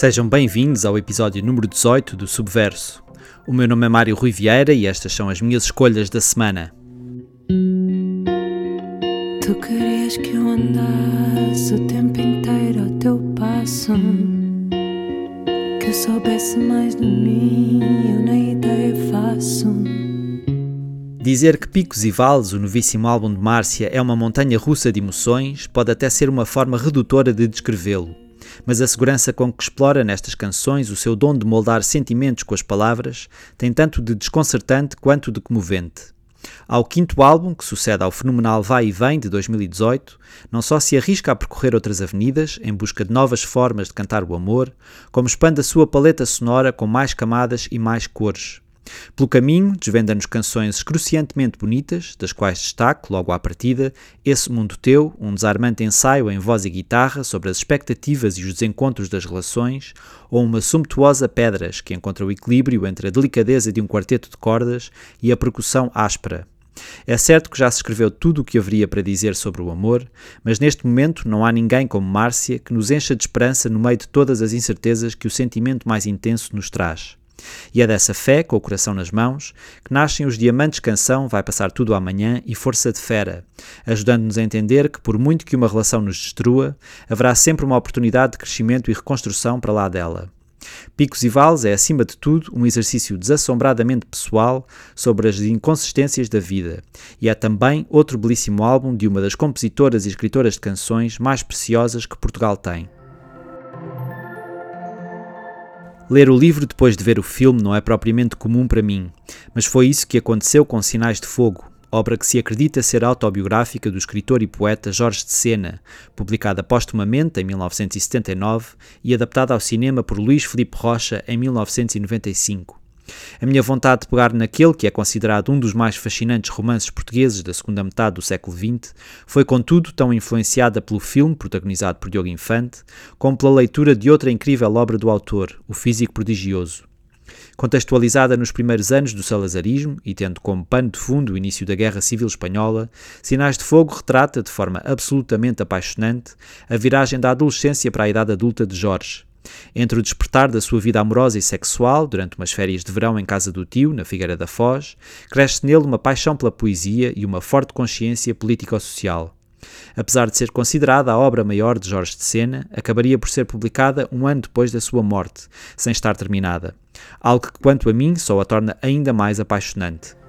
Sejam bem-vindos ao episódio número 18 do Subverso. O meu nome é Mário Rui Vieira e estas são as minhas escolhas da semana. Tu querias que eu andasse o tempo inteiro ao teu passo Que eu soubesse mais de mim, eu na ideia faço Dizer que Picos e Vales, o novíssimo álbum de Márcia, é uma montanha russa de emoções pode até ser uma forma redutora de descrevê-lo mas a segurança com que explora nestas canções o seu dom de moldar sentimentos com as palavras tem tanto de desconcertante quanto de comovente. Ao quinto álbum, que sucede ao fenomenal Vai e Vem de 2018, não só se arrisca a percorrer outras avenidas em busca de novas formas de cantar o amor, como expande a sua paleta sonora com mais camadas e mais cores. Pelo caminho, desvenda-nos canções excruciantemente bonitas, das quais destaco, logo à partida, Esse Mundo Teu, um desarmante ensaio em voz e guitarra sobre as expectativas e os desencontros das relações, ou uma sumptuosa Pedras, que encontra o equilíbrio entre a delicadeza de um quarteto de cordas e a percussão áspera. É certo que já se escreveu tudo o que haveria para dizer sobre o amor, mas neste momento não há ninguém como Márcia que nos encha de esperança no meio de todas as incertezas que o sentimento mais intenso nos traz. E é dessa fé, com o coração nas mãos, que nascem os Diamantes Canção Vai Passar Tudo Amanhã e Força de Fera, ajudando-nos a entender que, por muito que uma relação nos destrua, haverá sempre uma oportunidade de crescimento e reconstrução para lá dela. Picos e Vales é, acima de tudo, um exercício desassombradamente pessoal sobre as inconsistências da vida, e é também outro belíssimo álbum de uma das compositoras e escritoras de canções mais preciosas que Portugal tem. Ler o livro depois de ver o filme não é propriamente comum para mim, mas foi isso que aconteceu com Sinais de Fogo, obra que se acredita ser autobiográfica do escritor e poeta Jorge de Sena, publicada póstumamente em 1979 e adaptada ao cinema por Luís Felipe Rocha em 1995. A minha vontade de pegar naquele que é considerado um dos mais fascinantes romances portugueses da segunda metade do século XX foi, contudo, tão influenciada pelo filme, protagonizado por Diogo Infante, como pela leitura de outra incrível obra do autor, O Físico Prodigioso. Contextualizada nos primeiros anos do salazarismo e tendo como pano de fundo o início da Guerra Civil Espanhola, Sinais de Fogo retrata, de forma absolutamente apaixonante, a viragem da adolescência para a idade adulta de Jorge, entre o despertar da sua vida amorosa e sexual, durante umas férias de verão em casa do tio, na Figueira da Foz, cresce nele uma paixão pela poesia e uma forte consciência político-social. Apesar de ser considerada a obra maior de Jorge de Sena, acabaria por ser publicada um ano depois da sua morte, sem estar terminada. Algo que, quanto a mim, só a torna ainda mais apaixonante.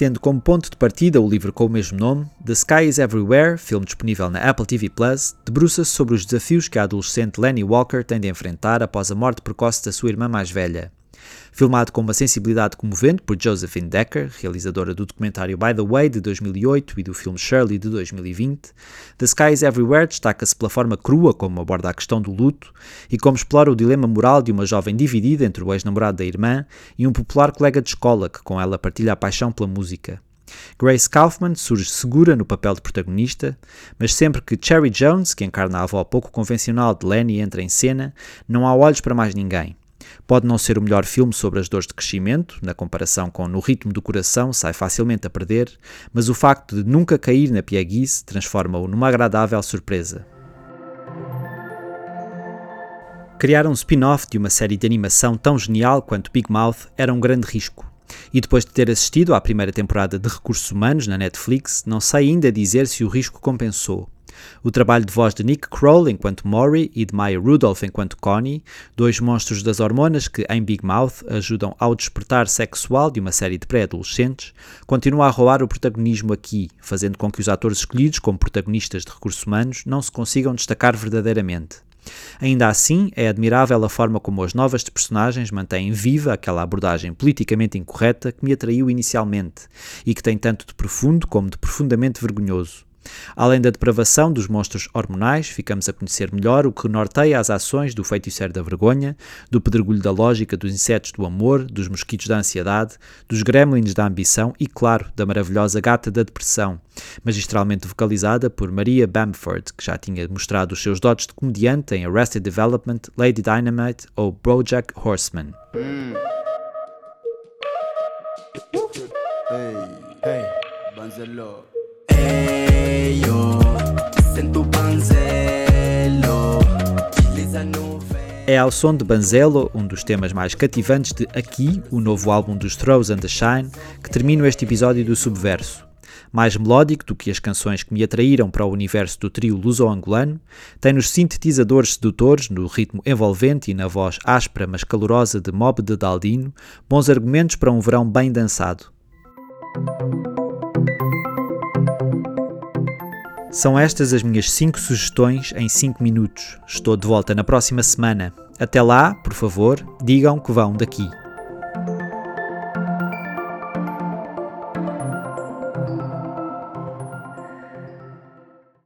Tendo como ponto de partida o livro com o mesmo nome, The Sky is Everywhere, filme disponível na Apple TV Plus, debruça-se sobre os desafios que a adolescente Lenny Walker tem de enfrentar após a morte precoce da sua irmã mais velha. Filmado com uma sensibilidade comovente por Josephine Decker, realizadora do documentário By the Way de 2008 e do filme Shirley de 2020, The Sky is Everywhere destaca-se pela forma crua como aborda a questão do luto e como explora o dilema moral de uma jovem dividida entre o ex-namorado da irmã e um popular colega de escola que com ela partilha a paixão pela música. Grace Kaufman surge segura no papel de protagonista, mas sempre que Cherry Jones, que encarna a avó pouco convencional de Lenny, entra em cena, não há olhos para mais ninguém. Pode não ser o melhor filme sobre as dores de crescimento, na comparação com No Ritmo do Coração sai facilmente a perder, mas o facto de nunca cair na pieguice transforma-o numa agradável surpresa. Criar um spin-off de uma série de animação tão genial quanto Big Mouth era um grande risco. E depois de ter assistido à primeira temporada de Recursos Humanos na Netflix, não sei ainda dizer se o risco compensou. O trabalho de voz de Nick Kroll enquanto Maury e de Maya Rudolph enquanto Connie, dois monstros das hormonas que em Big Mouth ajudam ao despertar sexual de uma série de pré-adolescentes, continua a roubar o protagonismo aqui, fazendo com que os atores escolhidos como protagonistas de recursos humanos não se consigam destacar verdadeiramente. Ainda assim, é admirável a forma como as novas personagens mantêm viva aquela abordagem politicamente incorreta que me atraiu inicialmente e que tem tanto de profundo como de profundamente vergonhoso. Além da depravação dos monstros hormonais, ficamos a conhecer melhor o que norteia as ações do feiticeiro da vergonha, do pedregulho da lógica dos insetos do amor, dos mosquitos da ansiedade, dos gremlins da ambição e, claro, da maravilhosa gata da depressão, magistralmente vocalizada por Maria Bamford, que já tinha mostrado os seus dotes de comediante em Arrested Development, Lady Dynamite ou BoJack Horseman. Hey, hey, Banzelo. Hey, É ao som de Banzelo, um dos temas mais cativantes de Aqui, o novo álbum dos Throws and the Shine, que termino este episódio do Subverso. Mais melódico do que as canções que me atraíram para o universo do trio luso-angolano, tem nos sintetizadores sedutores, no ritmo envolvente e na voz áspera mas calorosa de Mob de Daldino, bons argumentos para um verão bem dançado. São estas as minhas 5 sugestões em 5 minutos. Estou de volta na próxima semana. Até lá, por favor, digam que vão daqui.